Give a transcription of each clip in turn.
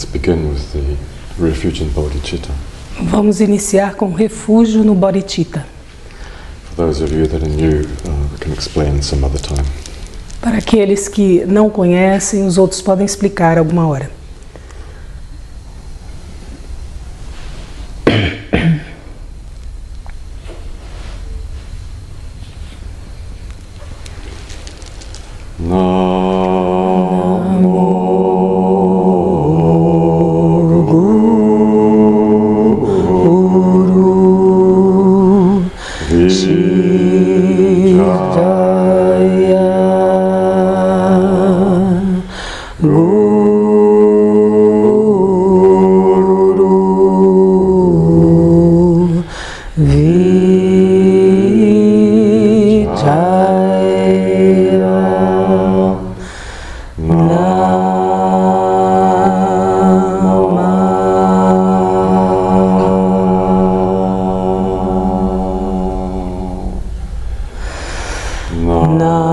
Let's begin with the refuge in Bodhicitta. Vamos iniciar com refúgio no Bodhicitta. For those of you that are new, uh, we can explain some other time. Para aqueles que não conhecem, os outros podem explicar alguma hora. All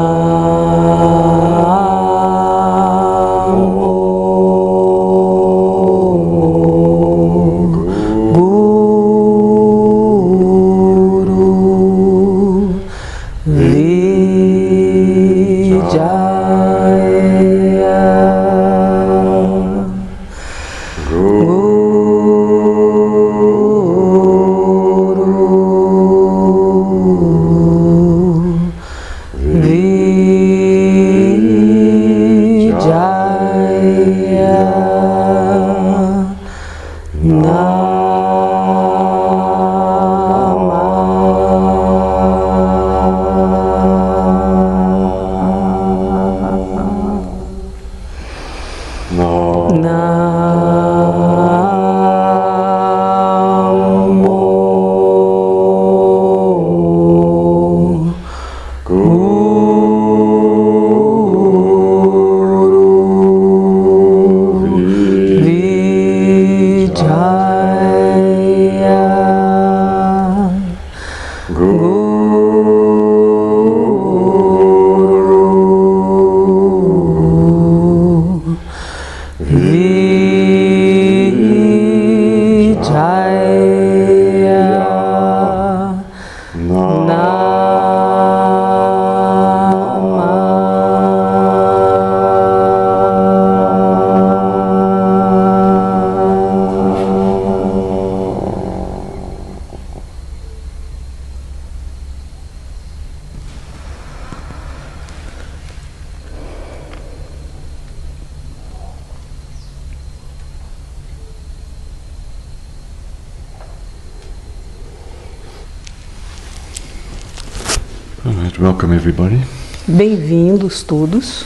Bem-vindos todos.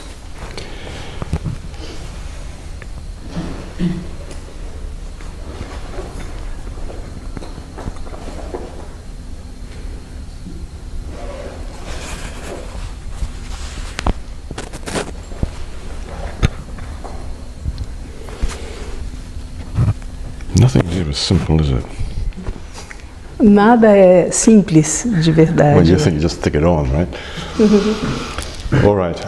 Nada é simples de Well, verdade. you think just stick it on, right? All right.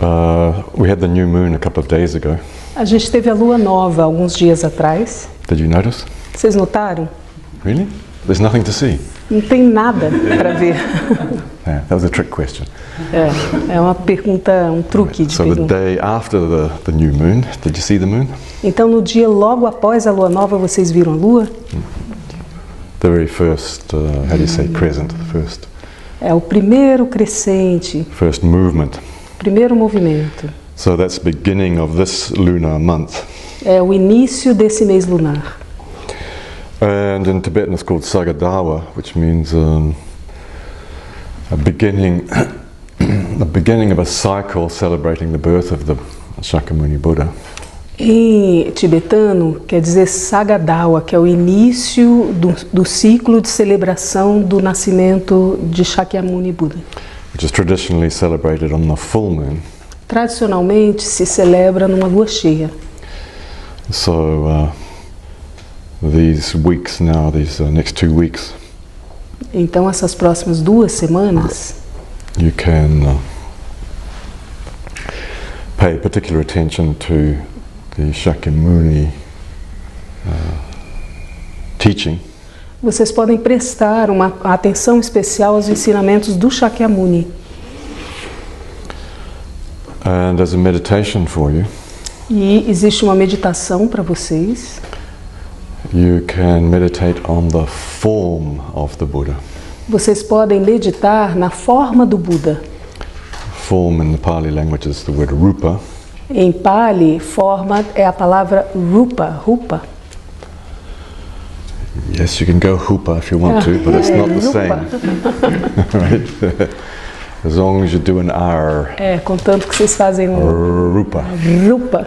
Uh, we had the new moon a couple of days ago. A gente teve a lua nova alguns dias atrás. Did you notice? Vocês notaram? Really? There's nothing to see. Não tem nada para ver. Yeah, that was a trick question. É, é uma pergunta, um truque de So the pergunta. day after the, the new moon, did you see the moon? Então, no dia logo após a lua nova, vocês viram a lua? The very first, uh, how do you say, crescent, the first, É o primeiro crescente, first movement. primeiro movimento. So that's the beginning of this lunar month. É o início desse mês lunar. And in Tibetan it's called Sagadawa, which means um, a beginning, the beginning of a cycle celebrating the birth of the Shakyamuni Buddha. Em tibetano, quer dizer Sagadawa, que é o início do, do ciclo de celebração do nascimento de Shakyamuni Buda. which is traditionally celebrated on the full moon. Tradicionalmente se celebra numa lua cheia. So uh, these weeks now, these uh, next two weeks, Então, essas próximas duas semanas, you can uh, pay particular attention to the Shakyamuni uh, teaching, Vocês podem prestar uma atenção especial aos ensinamentos do Shakyamuni. and as a meditation for you, E existe uma meditação para vocês. you can meditate on the form of the Buddha. Vocês podem meditar na forma do Buda. Form in the Pali language is the word rupa, Em Pali, forma é a palavra rupa, rupa. Yes, you can go hoopa if you want to, but it's not the same, right? as long as you do an R, É, contanto que vocês fazem um rupa. rupa.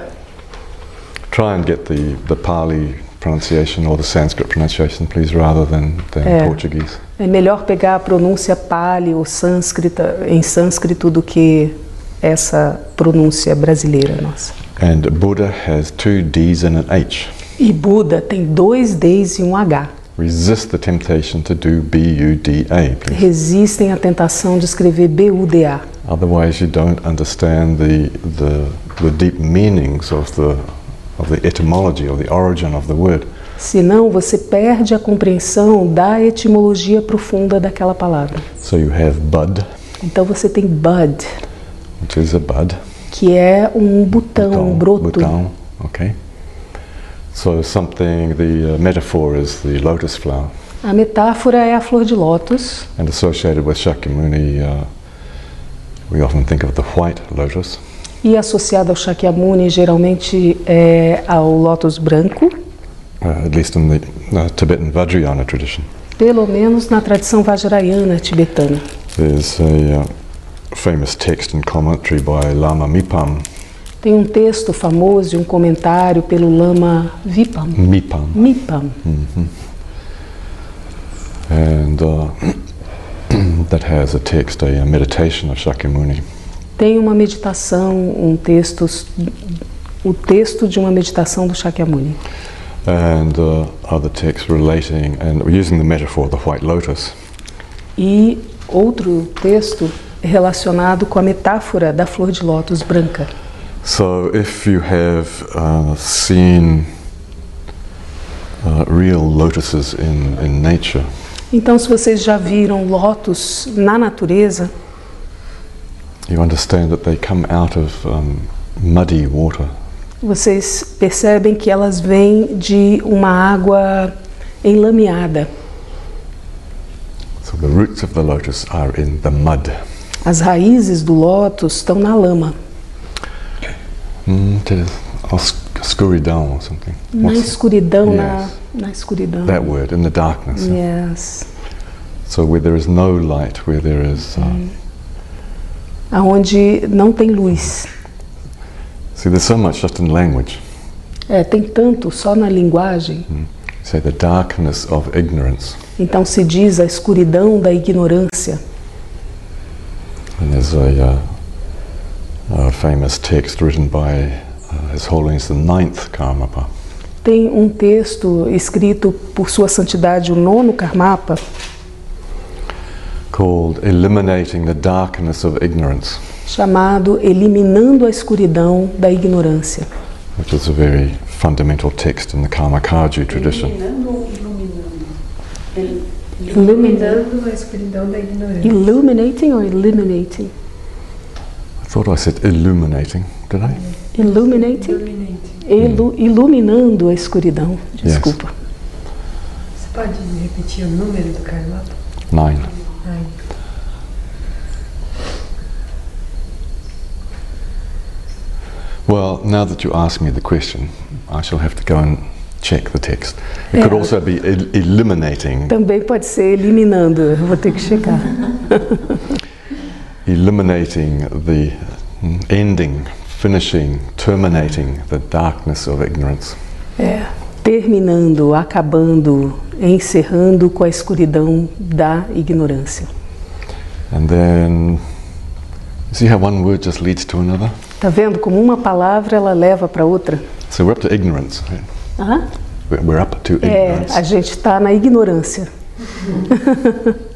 Try and get the, the Pali pronunciation or the Sanskrit pronunciation, please, rather than, than Yeah. Portuguese. É melhor pegar a pronúncia Pali ou sânscrita em sânscrito do que essa pronúncia brasileira nossa. And Buddha has two D's and an H. E Buda tem dois Ds e um H. Resist the temptation to do B U D A, please. Resistem à tentação de escrever B-U-D-A. Otherwise, you don't understand the, the, the deep meanings of the, of the etymology, or the origin of the word. Senão você perde a compreensão da etimologia profunda daquela palavra. So you have bud, Então você tem bud, which is a bud. que é um botão, um broto. botão, okay. So something, the uh, metaphor is the lotus flower, A metáfora é a flor de lótus and associated with Shakyamuni, uh, we often think of the white lotus. e associada ao Shakyamuni geralmente é ao lótus branco, Uh, at least in the uh, Tibetan Vajrayana tradition. pelo menos na tradição Vajrayana tibetana. There's a uh, famous text and commentary by Lama Mipam, Tem um texto famoso e um comentário pelo Lama Vipam, Mipam, Mipam, and uh, that has a text, a, meditation of Shakyamuni. tem uma meditação, um texto, o texto de uma meditação do Shakyamuni. and uh, other texts relating, and using the metaphor of the white lotus, E outro texto relacionado com a metáfora da flor de lótus branca. So, if you have uh, seen uh, real lotuses in, in nature, Então, se vocês já viram lótus na natureza, you understand that they come out of um, muddy water. vocês percebem que elas vêm de uma água enlameada. So, the roots of the lotus are in the mud. As raízes do lótus estão na lama, Mm, Oscuridão or something. na What's escuridão, na, Yes. na escuridão. that word? In the darkness. Yes. So, where there is no light, where there is. Uh, Aonde não tem luz. See, there's so much just in language. É, tem tanto só na linguagem. Say the darkness of ignorance. Então se diz a escuridão da ignorância. And there's a, uh, a famous text written by uh, His Holiness the Ninth Karmapa, Tem um texto escrito por Sua Santidade o Nono Karmapa, called Eliminating the Darkness of Ignorance, chamado Eliminando a Escuridão da Ignorância, which is a very fundamental text in the Karmakaju tradition. Iluminando ou iluminando? El- Iluminando. Iluminando a escuridão da ignorância. Illuminating or eliminating? I thought I said illuminating, did I? Illuminating? Iluminante. Ilu- iluminando a escuridão. Desculpa. Você pode repetir o número do Karmapa? Nine. Ai. Well, now that you ask me the question, I shall have to go and check the text. It could Yeah. also be el- eliminating, Também pode ser eliminando, eu vou ter que checar. eliminating the mm, ending, finishing, terminating the darkness of ignorance. É, terminando, acabando, encerrando com a escuridão da ignorância. And then, see how one word just leads to another? Tá vendo como uma palavra ela leva para outra? So we're up to ignorance. right? Aham. We're- We're up to É, ignorance. a gente está na ignorância.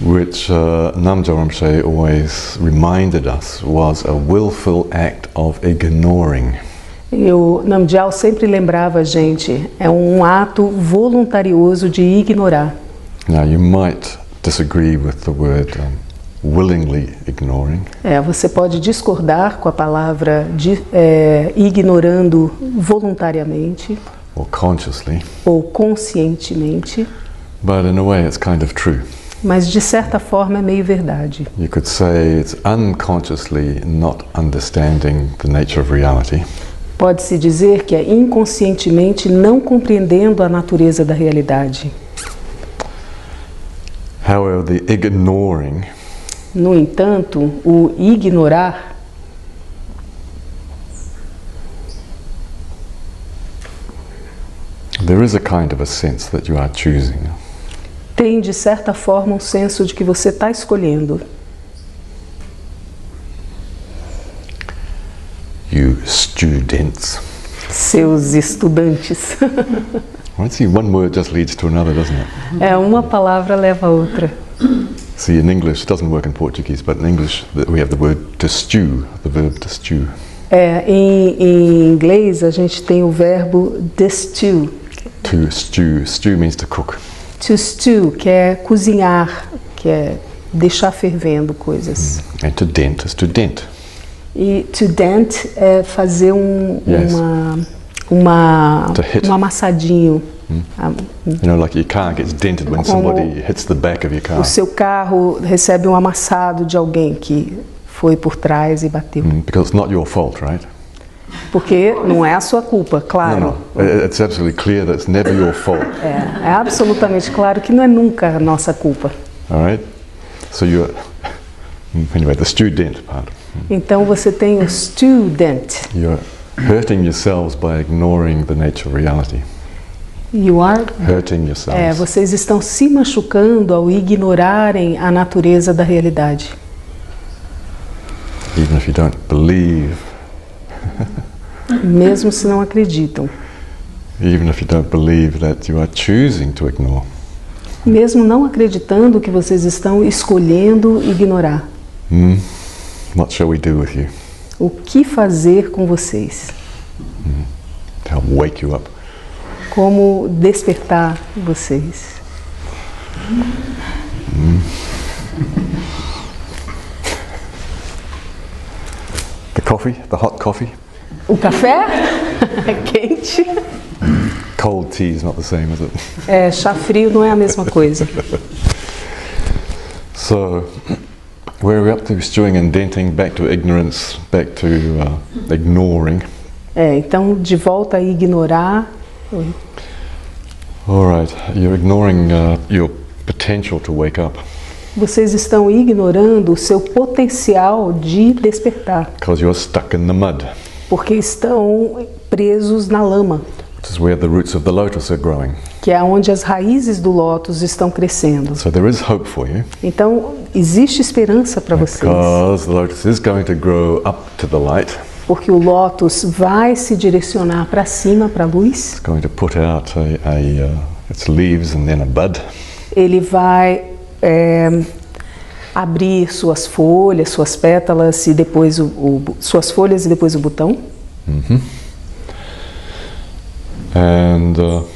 which uh, Namjo Rinpoche always reminded us was a willful act of ignoring. E o sempre lembrava a gente, é um ato voluntarioso de ignorar. Now, you might disagree with the word um, willingly ignoring, É, você pode discordar com a palavra de, é, ignorando voluntariamente or consciously, ou conscientemente, but in a way it's kind of true. mas de certa forma é meio verdade. You could say it's unconsciously not understanding the nature of reality, Pode-se dizer que é inconscientemente não compreendendo a natureza da realidade. However, the ignoring No entanto, o ignorar there is a kind of a sense that you are choosing. tem, de certa forma, um senso de que você está escolhendo. You students. Seus estudantes. See, one word just leads to another, doesn't it? É, uma palavra leva a outra. See, in English, it doesn't work in Portuguese, but in English we have the word to stew, the verb to stew. É, em, em inglês, a gente tem o verbo distew. To stew. Stew means to cook. To stew, que é cozinhar, que é deixar fervendo coisas. And to dent is to dent. E to dent é fazer um, Yes. uma, uma, um amassadinho. Ah, You know, like your car gets dented when Como- somebody hits the back of your car. O seu carro recebe um amassado de alguém que foi por trás e bateu. Mm, Because it's not your fault, right? Porque não é a sua culpa, claro. No, no. I- It's absolutely clear that it's never your fault. É, é absolutamente claro que não é nunca a nossa culpa. All right? So you're. Anyway, the stew dent part. Então você tem o student. You're hurting yourselves by ignoring the nature of reality. You are Hurting É, yourselves. vocês estão se machucando ao ignorarem a natureza da realidade. Even if you don't believe, Mesmo se não acreditam. even if you don't believe that you are choosing to ignore. Mesmo não acreditando que vocês estão escolhendo ignorar. Hmm? What shall we do with you? O que fazer com vocês? Help wake you up. Como despertar vocês? The coffee, the hot coffee. O café? Quente? Cold tea is not the same, is it? É, chá frio não é a mesma coisa. So, É, então, de volta a ignorar. Oi. All right, you're ignoring uh, your potential to wake up Vocês estão ignorando o seu potencial de despertar, because you're stuck in the mud, porque estão presos na lama, which is where the roots of the lotus are growing. Que é onde as raízes do lótus estão crescendo. So there is hope for you Então, existe esperança para vocês, because the lotus is going to grow up to the light. porque o lótus vai se direcionar para cima, para a luz. It's going to put out a, a uh, its leaves and then a bud, Ele vai é, abrir suas folhas, suas pétalas e depois o, o suas folhas e depois o botão. and uh,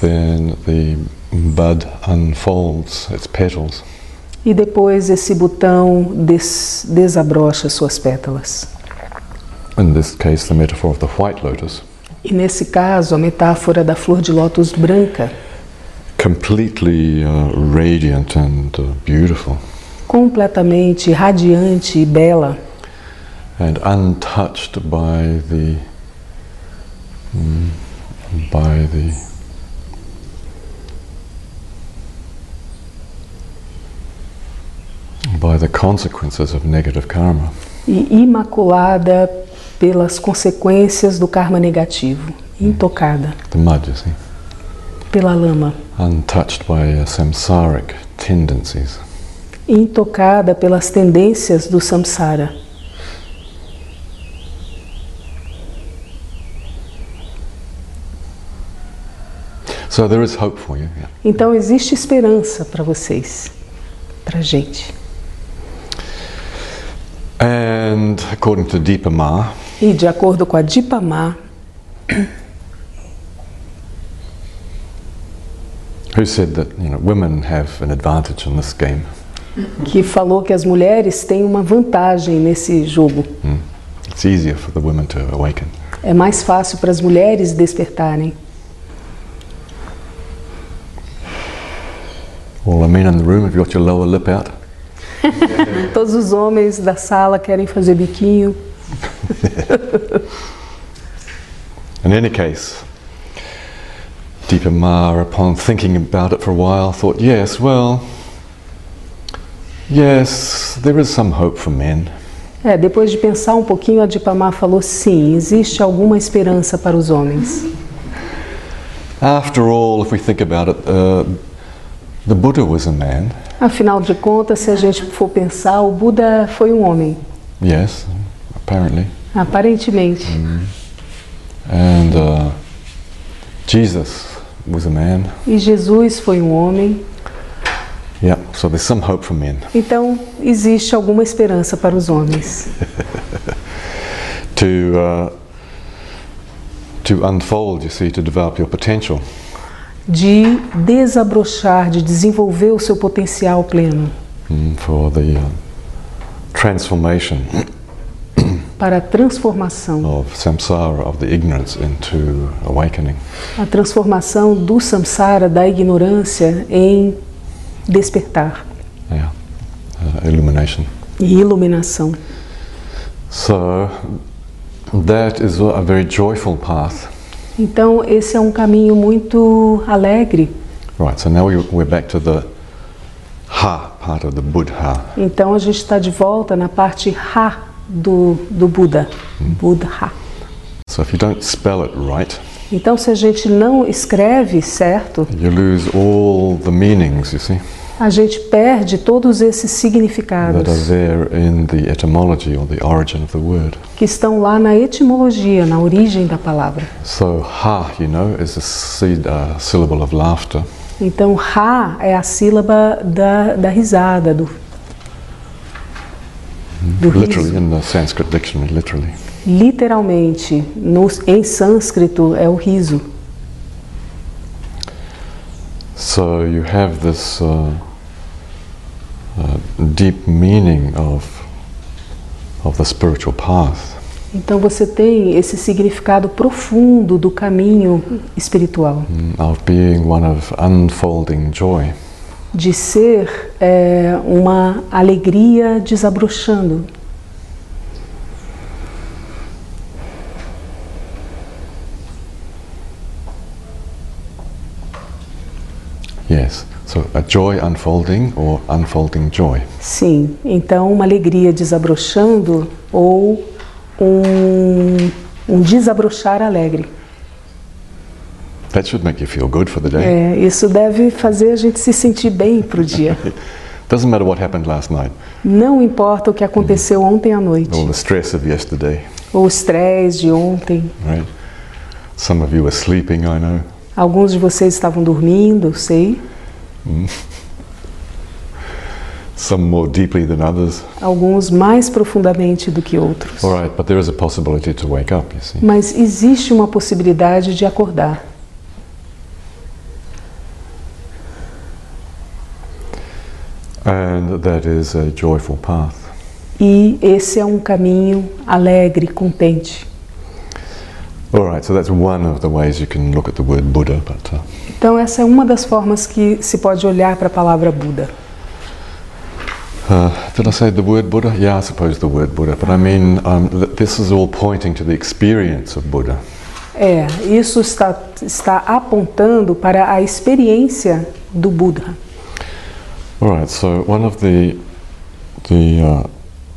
then the bud unfolds its petals. E depois esse botão des, desabrocha suas pétalas. In this case, the metaphor of the white lotus, E nesse caso, a metáfora da flor de lótus branca, completely uh, radiant and uh, beautiful, completamente radiante e bela, and untouched by the mm, by the by the consequences of negative karma. e imaculada pelas consequências do karma negativo, intocada The mud, you see, pela lama, untouched by uh, samsaric tendencies. intocada pelas tendências do samsara. So there is hope for you. Yeah. Então existe esperança para vocês. para gente. And according to Deepa Ma, E de acordo com a Dipamá, who said that you know women have an advantage in this game. que falou que as mulheres têm uma vantagem nesse jogo. It's easier for the women to awaken. É mais fácil para as mulheres despertarem. All the men in the room, have you got your lower lip out? Todos os homens da sala querem fazer biquinho. In any case, Deepa Ma, upon thinking about it for a while, thought, yes, well, yes, there is some hope for men. É, depois de pensar um pouquinho, a Dipamá falou: sim, existe alguma esperança para os homens. After all, if we think about it, uh, the Buddha was a man, Afinal de contas, se a gente for pensar, o Buda foi um homem, yes, apparently, aparentemente. and uh, Jesus was a man. E Jesus foi um homem. Yeah, so there's some hope for men Então, existe alguma esperança para os homens to uh, to unfold. You see, to develop your potential. De desabrochar, de desenvolver o seu potencial pleno mm, for the uh, transformation para a transformação, of samsara, of the ignorance, into awakening. a transformação do samsara, da ignorância, em despertar Yeah, uh, illumination. e iluminação. So that is a very joyful path. Então, esse é um caminho muito alegre. Right. So now we, we're back to the ha part of the Buddha. Então, a gente está de volta na parte Ha do, do Buda, Buddha. So if you don't spell it right, Então, se a gente não escreve certo, you lose all the meanings. You see a gente perde todos esses significados que estão lá na etimologia, na origem da palavra. So ha, you know, is a syllable of laughter. Então, Ha é a sílaba da, da risada, do, do Literally riso. in the Sanskrit dictionary, literally. Literalmente, no, em sânscrito é o riso. So you have this uh, deep meaning of of the spiritual path. Então você tem esse significado profundo do caminho espiritual, mm, of being one of unfolding joy. de ser é, uma alegria desabrochando. Yes. So a joy unfolding or unfolding joy. Sim, então uma alegria desabrochando ou um, um desabrochar alegre. That should make you feel good for the day. É, isso deve fazer a gente se sentir bem para o dia. Doesn't matter what happened last night, Não importa o que aconteceu ontem à noite, all the stress of yesterday, ou o estresse de ontem. right? Some of you were sleeping, I know. Alguns de vocês estavam dormindo, sei. Some more deeply than others. Alguns mais profundamente do que outros. All right, but there is a possibility to wake up, you see. Mas existe uma possibilidade de acordar. And that is a joyful path. E esse é um caminho alegre, contente. Então, essa é uma das formas que se pode olhar para a palavra Buda. uh, did I say the word Buddha? Yeah, I suppose the word Buddha, but I mean, um, th- this is all pointing to the experience of Buddha. É, isso está, está apontando para a experiência do Buda. All right, so one of the the uh,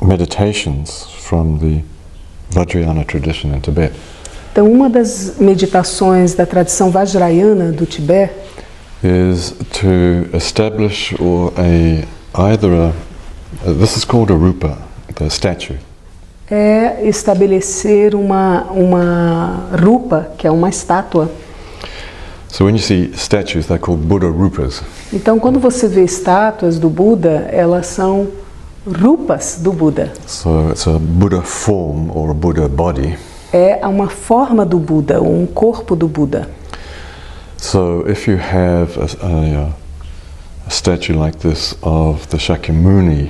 meditations from the Vajrayana tradition in Tibet Então, uma das meditações da tradição Vajrayana do Tibete is to establish or a either a this is called a rupa, the statue, é estabelecer uma, uma rupa, que é uma estátua, So when you see statues, they're called Buddha rupas. Então, quando você vê estátuas do Buda, elas são rupas do Buda. So it's a Buddha form or a Buddha body. É uma forma do Buda, um corpo do Buda. So if you have a, a, a statue like this of the Shakyamuni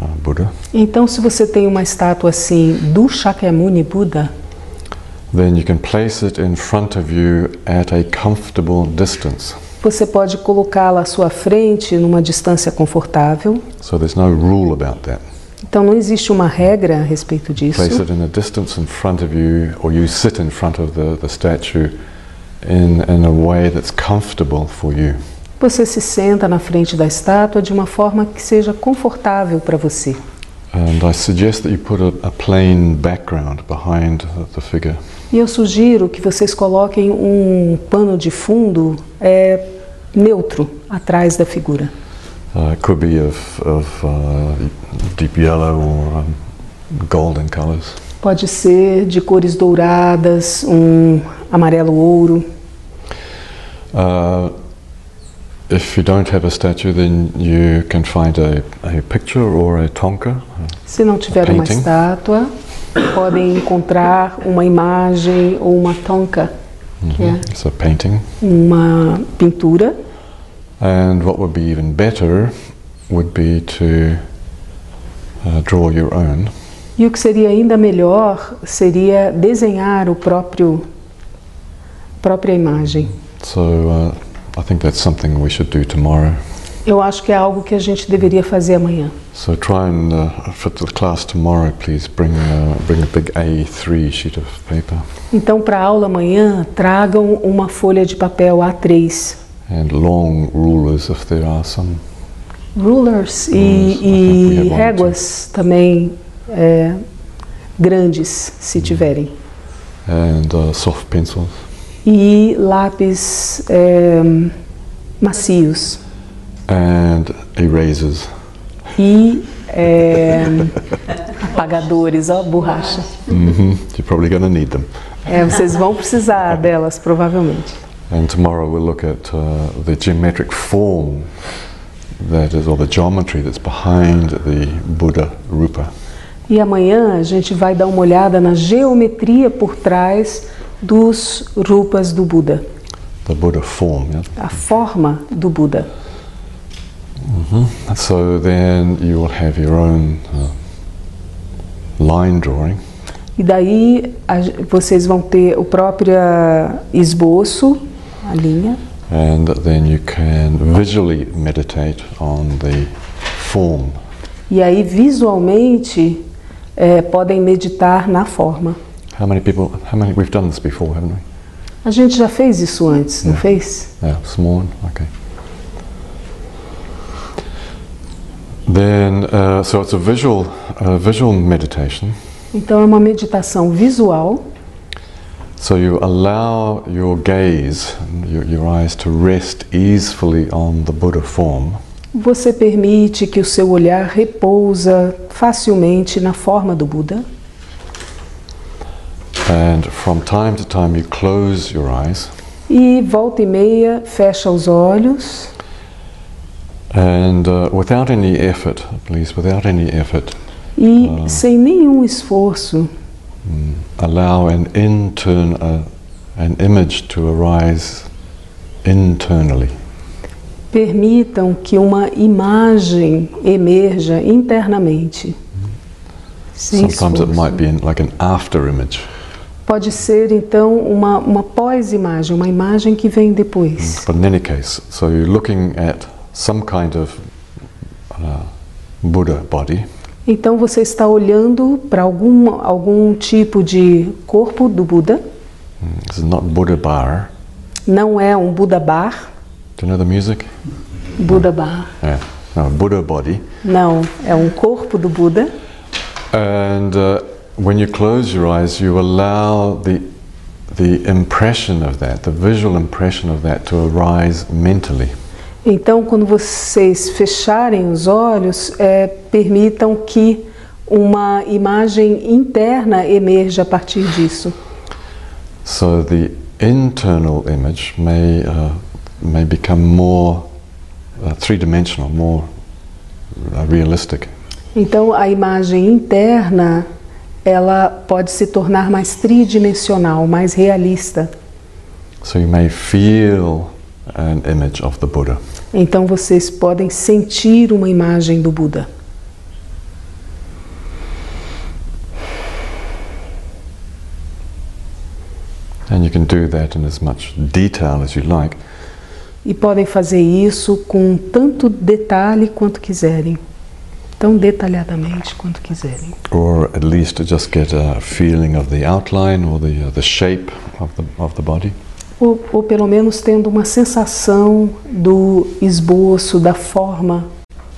uh, Buddha, Então, se você tem uma estátua assim do Shakyamuni Buda, then you can place it in front of you at a comfortable distance. você pode colocá-la à sua frente numa distância confortável. So there's no rule about that. Então, não existe uma regra a respeito disso. Place it in a distance in front of you, or you sit in front of the, the statue in, in a way that's comfortable for you. Você se senta na frente da estátua de uma forma que seja confortável para você. And I suggest that you put a, a plain background behind the, figure. E eu sugiro que vocês coloquem um pano de fundo é, neutro atrás da figura. Uh, it could be of, of uh, deep yellow or um, golden colors. Pode ser de cores douradas, um amarelo ouro. Uh, if you don't have a statue, then you can find a, a picture or a tonka. Se não tiver uma estátua, podem encontrar uma imagem ou uma tonka, que é It's a painting. uma pintura. And what would be even better would be to uh, draw your own. E o que seria ainda melhor seria desenhar o próprio própria imagem. So uh, I think that's something we should do tomorrow. Eu acho que é algo que a gente deveria fazer amanhã. So try and uh, for the class tomorrow, please bring uh, bring a big A3 sheet of paper Então, para a aula amanhã, tragam uma folha de papel A3, and long rulers if there are some. Rulers e, e réguas também é, grandes, se tiverem. and uh, soft pencils. E lápis é, macios. and erasers. E é, apagadores, ó, borracha. hmm You're probably to need them. É, vocês vão precisar delas, provavelmente. And tomorrow we'll look at uh, the geometric form that is, or the geometry that's behind the Buddha Rupa. E amanhã a gente vai dar uma olhada na geometria por trás dos rupas do Buda, The Buddha form. Yeah? a forma do Buda. So then you will have your own uh, line drawing, E daí a vocês vão ter o próprio esboço, a linha, and then you can visually meditate on the form. e aí visualmente eh, podem meditar na forma. How many people? How many? We've done this before, haven't we? A gente já fez isso antes, não É. fez? Yeah, small one. Okay. Then, uh, so it's a visual, uh, visual meditation. Então é uma meditação visual. So you allow your gaze, your, your eyes, to rest easefully on the Buddha form, Você permite que o seu olhar repousa facilmente na forma do Buda. and from time to time you close your eyes, E volta e meia fecha os olhos and uh, without any effort, please, without any effort, e Ah. sem nenhum esforço allow an intern, uh, an image to arise internally. permitam que uma imagem emerja internamente. Sem Sometimes it esforço. might be in, like an after image. Pode ser então uma, uma pós-imagem, uma imagem que vem depois. But in any case, so you're looking at some kind of uh, Buddha body, Então você está olhando para algum, algum tipo de corpo do Buda. Mm, This is not Buddha bar. Não é um Buda bar. Do you know the music? Buda bar. Yeah. No, Buddha body. Não, é um corpo do Buda. And uh, when you close your eyes, you allow the the impression of that, the visual impression of that, to arise mentally. Então, quando vocês fecharem os olhos, é, permitam que uma imagem interna emerja a partir disso. So the internal image may, uh, may become more uh, three dimensional, more uh, realistic. Então a imagem interna ela pode se tornar mais tridimensional, mais realista. So you may feel an image of the Buddha. Então vocês podem sentir uma imagem do Buda. And you can do that in as much detail as you like. E podem fazer isso com tanto detalhe quanto quiserem, tão detalhadamente quanto quiserem. or at least just get a feeling of the outline or the, uh, the shape of the, of the body. Ou, ou pelo menos tendo uma sensação do esboço, da forma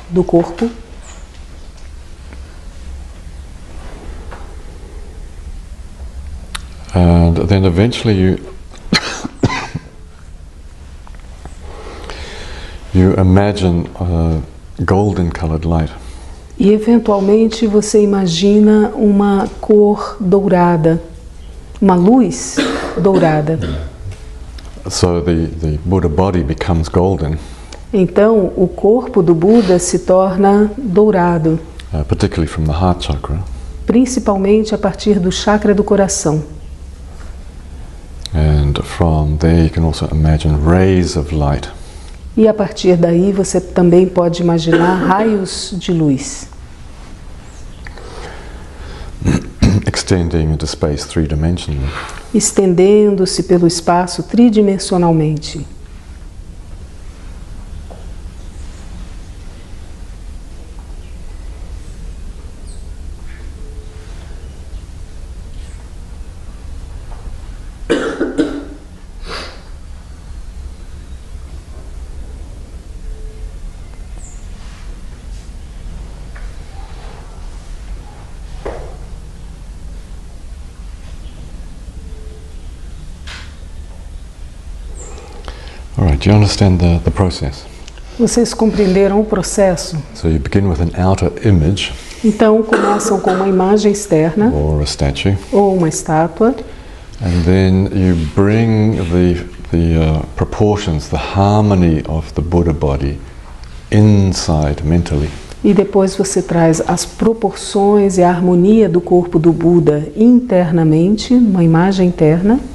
do corpo. And then eventually you you imagine uh, golden colored light. E eventualmente você imagina uma cor dourada, uma luz dourada. So the, the Buddha body becomes golden, Então o corpo do Buda se torna dourado, uh, particularly from the heart chakra. principalmente a partir do chakra do coração. And from there you can also imagine rays of light. E a partir daí você também pode imaginar raios de luz, extending into space three dimensionally. estendendo-se pelo espaço tridimensionalmente. Do you understand the, the process? Vocês compreenderam o processo? So you begin with an outer image Então começam com uma imagem externa or a statue. ou uma estátua And then you bring the, the uh, proportions, the harmony of the Buddha body inside mentally. e depois você traz as proporções e a harmonia do corpo do Buda internamente, uma imagem interna. And if you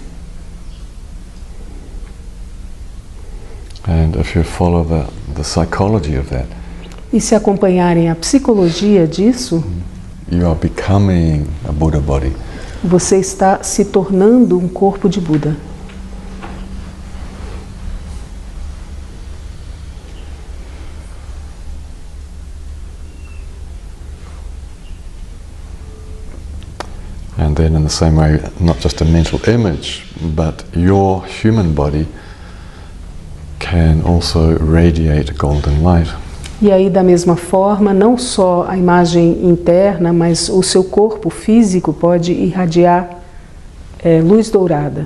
follow the, the psychology of that, E se acompanharem a psicologia disso, you are becoming a Buddha body. você está se tornando um corpo de Buda. And then, in the same way, not just a mental image, but your human body can also radiate golden light. E aí, da mesma forma, não só a imagem interna, mas o seu corpo físico pode irradiar eh, luz dourada.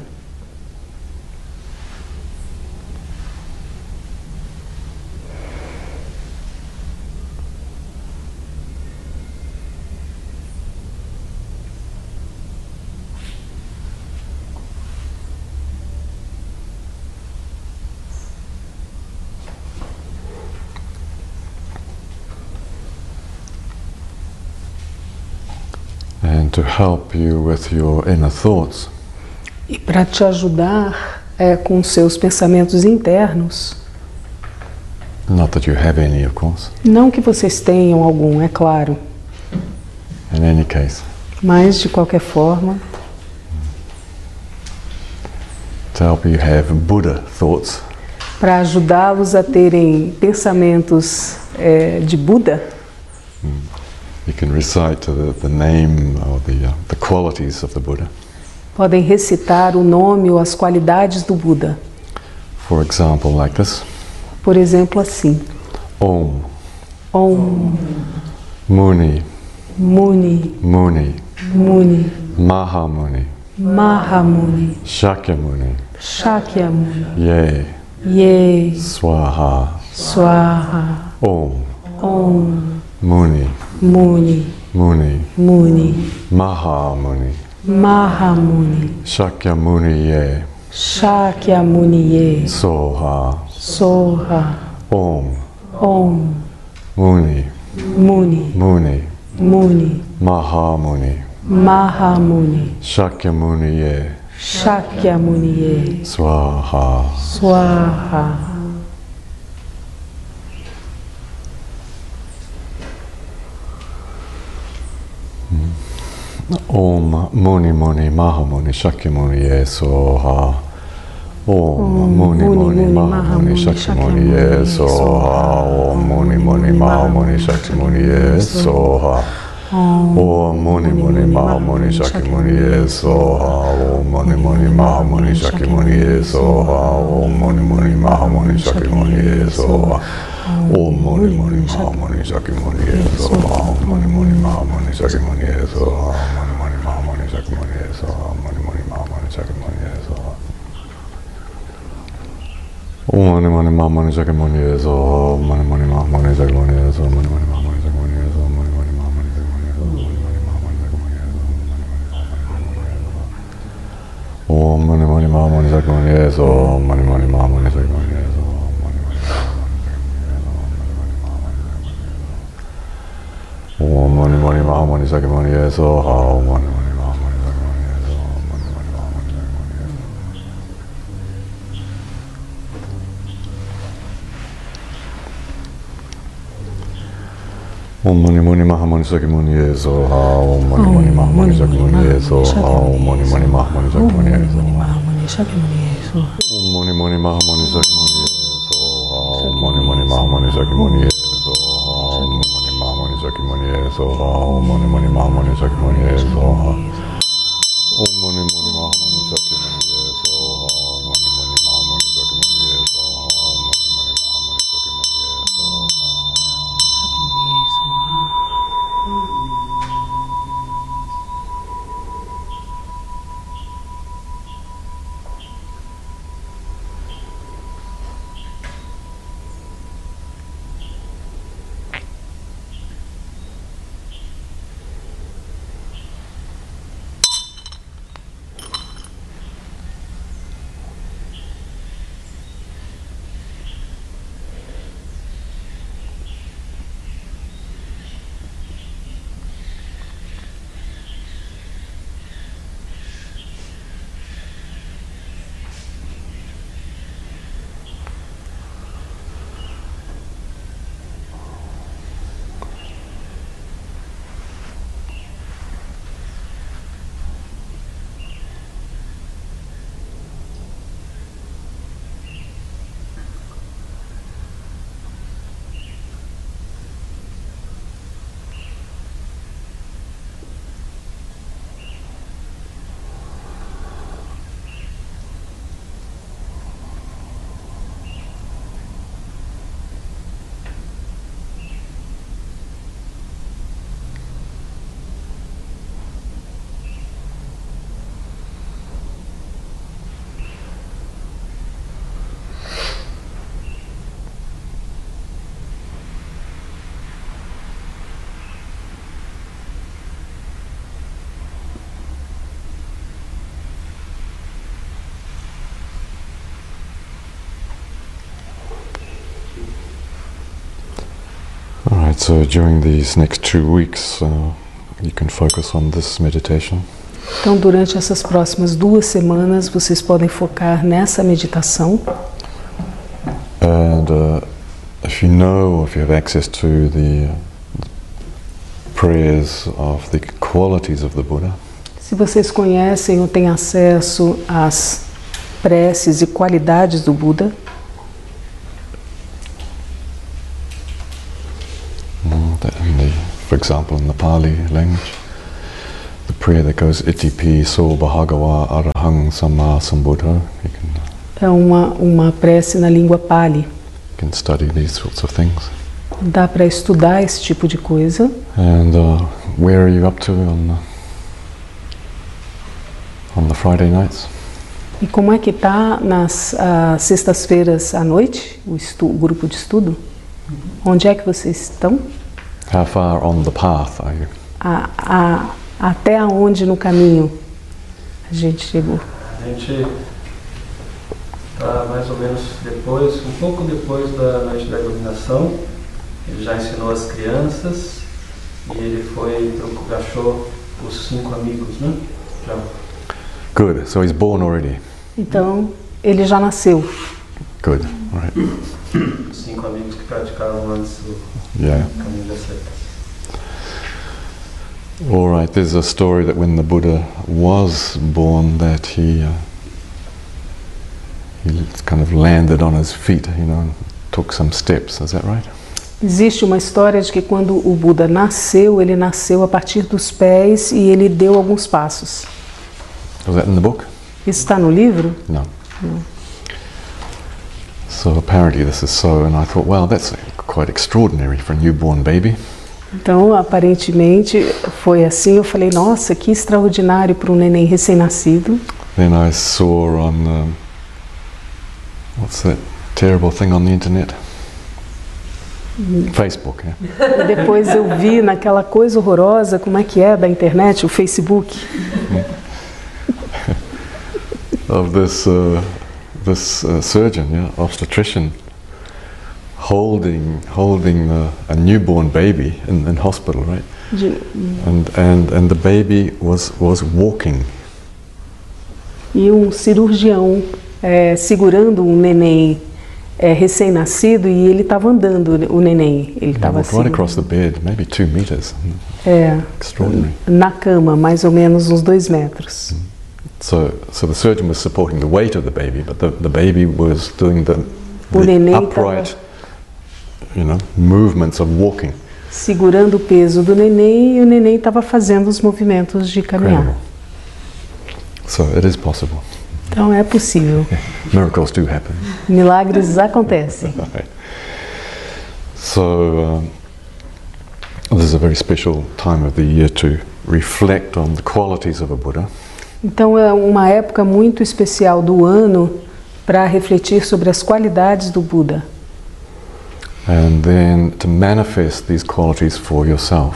And to help you with your inner thoughts, E para te ajudar eh, com seus pensamentos internos, not that you have any, of course, não que vocês tenham algum, é claro, in any case, mas de qualquer forma, to help you have Buddha thoughts, para ajudá-los a terem pensamentos eh, de Buda, you can recite the, the name or the, uh, the qualities of the Buddha. podem recitar o nome ou as qualidades do Buda. For example, like this. Por exemplo, assim: Om, Om. Muni, Muni, Muni, Muni, Mahamuni, Mahamuni, Shakyamuni, Shakyamuni, Ye, Ye, Swaha, Swaha, Om, Om, Muni, Muni, Muni, Muni, Mahamuni, Mahamuni, Shakyamuni Ye, Shakyamuniye, Soha, Soha, Om, Om, Muni, Muni, Muni, Muni, Mahamuni, Mahamuni, Shakyamuniye, Shakyamuniye, Swaha. Swaha. Om Muni Muni Mahamuni Shakyamuni Ye Soha. Om Muni Muni Mahamuni Shakyamuni Ye Soha. Om Muni Muni Mahamuni Shakyamuni Ye Soha. Om Muni Muni Mahamuni Shakyamuni Ye Soha. Om Muni Muni Mahamuni Shakyamuni Ye Soha. Om Muni Muni Mahamuni Shakyamuni Ye Soha. Om Muni Muni Mahamuni Shakyamuni Ye Soha. Om Muni Muni Mahamuni Shakyamuni Ye Mani Mahamani Shakyamuni Ye Soha. Om Mani Mani Mahamani Shakyamuni Ye Soha. Om Mani Mani Mahamani Shakyamuni Ye Soha. Om Mani Mani Mahamani Shakyamuni Ye Soha. Om Mani Mani Mahamani Shakyamuni Ye Soha. Om Mani Mani Mahamani Shakyamuni Ye Soha. Om Mani Mani Mahamani Shakyamuni Ye Soha. Om Mani Mani Mahamani オンモニモニマハモニサキモニエゾハオンニモニマハモニサキモニエゾハオンニモニマハモニサキモニエゾハオンニモニマハモニサキモニエゾハオンニモニマハモニサキモニエゾハオンニモニマハモニサキモニエゾハオンニモニマハモニサキモニエゾハオンニモニマハモニサキモニエゾハ so during these next two weeks, uh, you can focus on this meditation. Então, durante essas próximas duas semanas, vocês podem focar nessa meditação. And uh, if you know, if you have access to the prayers of the qualities of the Buddha, Se vocês conhecem ou têm acesso às preces e qualidades do Buda, mm, that in the, for example, in the Pali language, the prayer that goes Itipi So Bahagawa Arahang Samma Sambuddha, you can, uh, é uma, uma prece na língua Pali. you can study these sorts of things. Dá para estudar esse tipo de coisa. And uh, where are you up to on the, on the Friday nights? E como é que tá nas ah, sextas-feiras à noite, o, estu- o grupo de estudo? Onde é que vocês estão? How far on the path are you? A, a, até aonde no caminho a gente chegou? A gente mais ou menos depois, um pouco depois da noite da iluminação. Ele já ensinou as crianças e ele foi achou os cinco amigos, né? Já. Good. So he's born already. Então, ele já nasceu. Good. Right. Os cinco amigos que praticavam antes o Yeah. caminho das setas. All right. There's a story that when the Buddha was born, that he uh, he kind of landed on his feet, you know, and took some steps. Is that right? Existe uma história de que quando o Buda nasceu, ele nasceu a partir dos pés e ele deu alguns passos. Was that in the book? Isso está no livro? No. So apparently this is so, and I thought, well, that's quite extraordinary for a newborn baby. Então, aparentemente foi assim. Eu falei, nossa, que extraordinário para um neném recém-nascido. Then I saw on um, what's that terrible thing on the internet? Facebook. Yeah. E depois eu vi naquela coisa horrorosa, como é que é da internet, o Facebook, of this uh, this uh, surgeon, yeah, obstetrician, holding holding uh, a newborn baby in, in hospital, right? de- And and and the baby was was walking. e um cirurgião é, segurando um neném é, recém-nascido e ele estava andando, o neném. Ele estava walked assim, right across the bed, maybe two meters. é, Extraordinary. na cama, mais ou menos uns dois metros. So so the surgeon was supporting the weight of the baby, but the, the baby was doing the, the upright, you know, movements of walking. Segurando o peso do neném e o neném estava fazendo os movimentos de caminhar. Incredible. So it is possible. Então é possível. Miracles do happen. Milagres acontecem. Right. So um, this is a very special time of the year to reflect on the qualities of a Buddha Então é uma época muito especial do ano para refletir sobre as qualidades do Buda and then to manifest these qualities for yourself.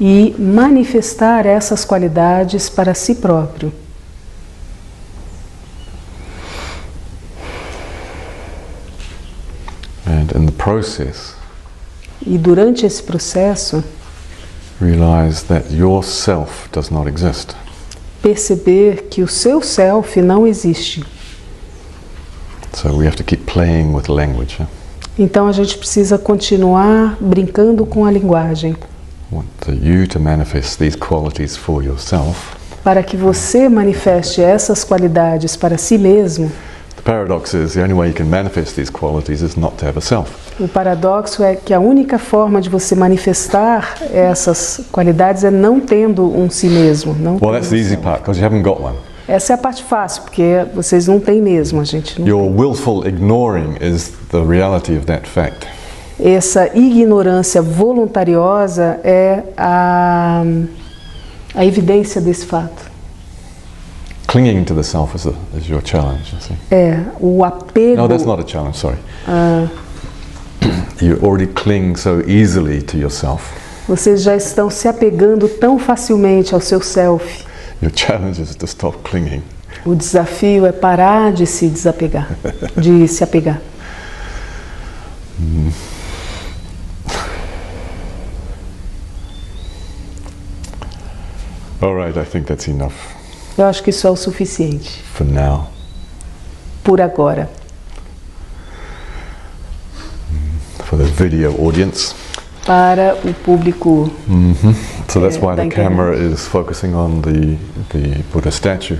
e manifestar essas qualidades para si próprio. And in the process, E durante esse processo, realize that yourself does not exist. Perceber que o seu self não existe. So we have to keep playing with language. yeah? Então a gente precisa continuar brincando com a linguagem Want to- you to manifest these qualities for yourself. para que você manifeste essas qualidades para si mesmo. The paradox is the only way you can manifest these qualities is not to have a self. O paradoxo é que a única forma de você manifestar essas qualidades é não tendo um si mesmo. Não Well, that's the easy part because you haven't got one. Essa é a parte fácil, porque vocês não têm mesmo, a gente não Your willful ignoring is the reality of that fact. Essa ignorância voluntariosa é a, a evidência desse fato. Clinging to the self is, a, is your challenge. You, see. É o apego. No, that's not a challenge, sorry. ah, You already cling so easily to yourself. vocês já estão se apegando tão facilmente ao seu self. Your challenge is to stop clinging. O desafio é parar de se desapegar, de se apegar. All right, I think that's enough Eu acho que isso é o suficiente for now. por agora. For the video audience. Para o público, So that's Yeah, why the camera is focusing on the, the Buddha statue,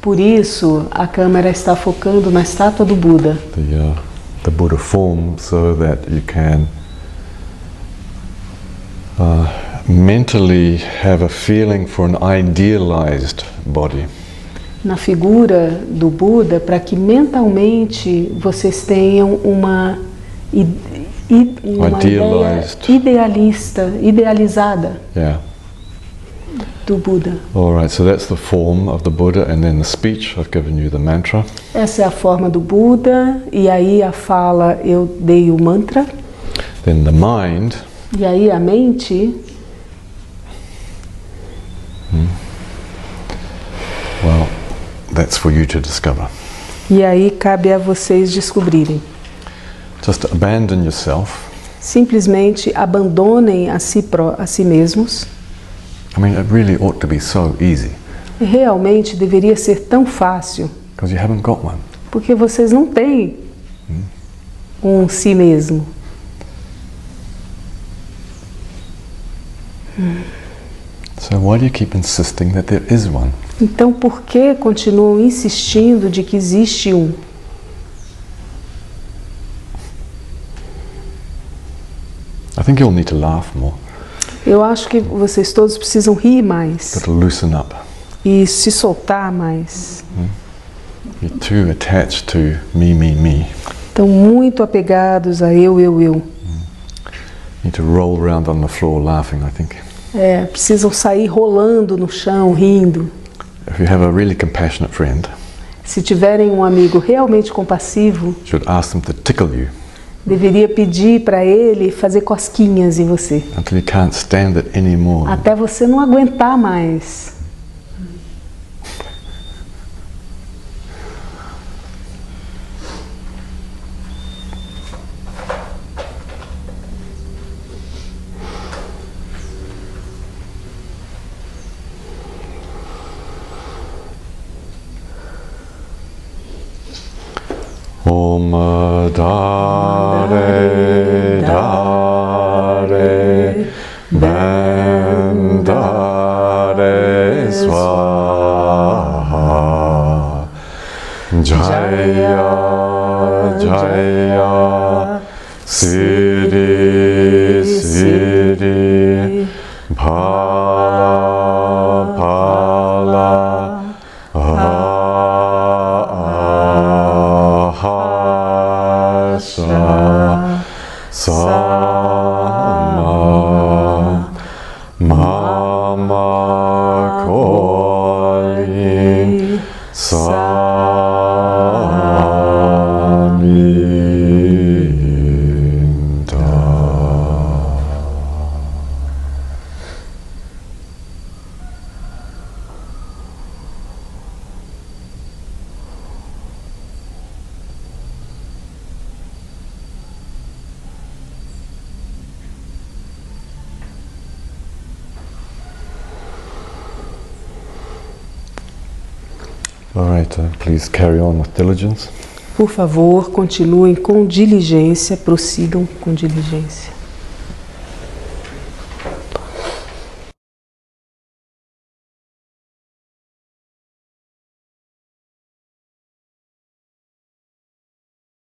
por isso a câmera está focando na estátua do Buda, the, uh, the Buddha form, so that you can uh, mentally have a feeling for an idealized body. na figura do Buda, para que mentalmente vocês tenham uma, uma ideia Idealized. idealista, idealizada Yeah. do Buda. All right, so that's the form of the Buddha, and then the speech, I've given you the mantra. Essa é a forma do Buda, e aí a fala eu dei o mantra, Then the mind, e aí a mente, well, that's for you to discover. E aí cabe a vocês descobrirem. Just abandon yourself. Simplesmente abandonem a si, pró- a si mesmos. I mean, it really ought to be so easy Realmente deveria ser tão fácil, because you haven't got one. porque vocês não têm um si mesmo. So why do you keep insisting that there is one? Então por que continuam insistindo de que existe um? I think you'll need to laugh more, Eu acho que vocês todos precisam rir mais loosen up. e se soltar mais. You're too attached to me, me, me. Estão muito apegados a eu, eu, eu. You need to roll around on the floor laughing, I think. É, precisam sair rolando no chão, rindo. If you have a really compassionate friend, Se tiverem um amigo realmente compassivo, should ask them to tickle you deveria pedir para ele fazer cosquinhas em você, until you can't stand it anymore. até você não aguentar mais. Dare Dare Bandare Swaha. Jaya Jaya Siddhi please carry on with diligence. Por favor, continuem com diligência, prossigam com diligência.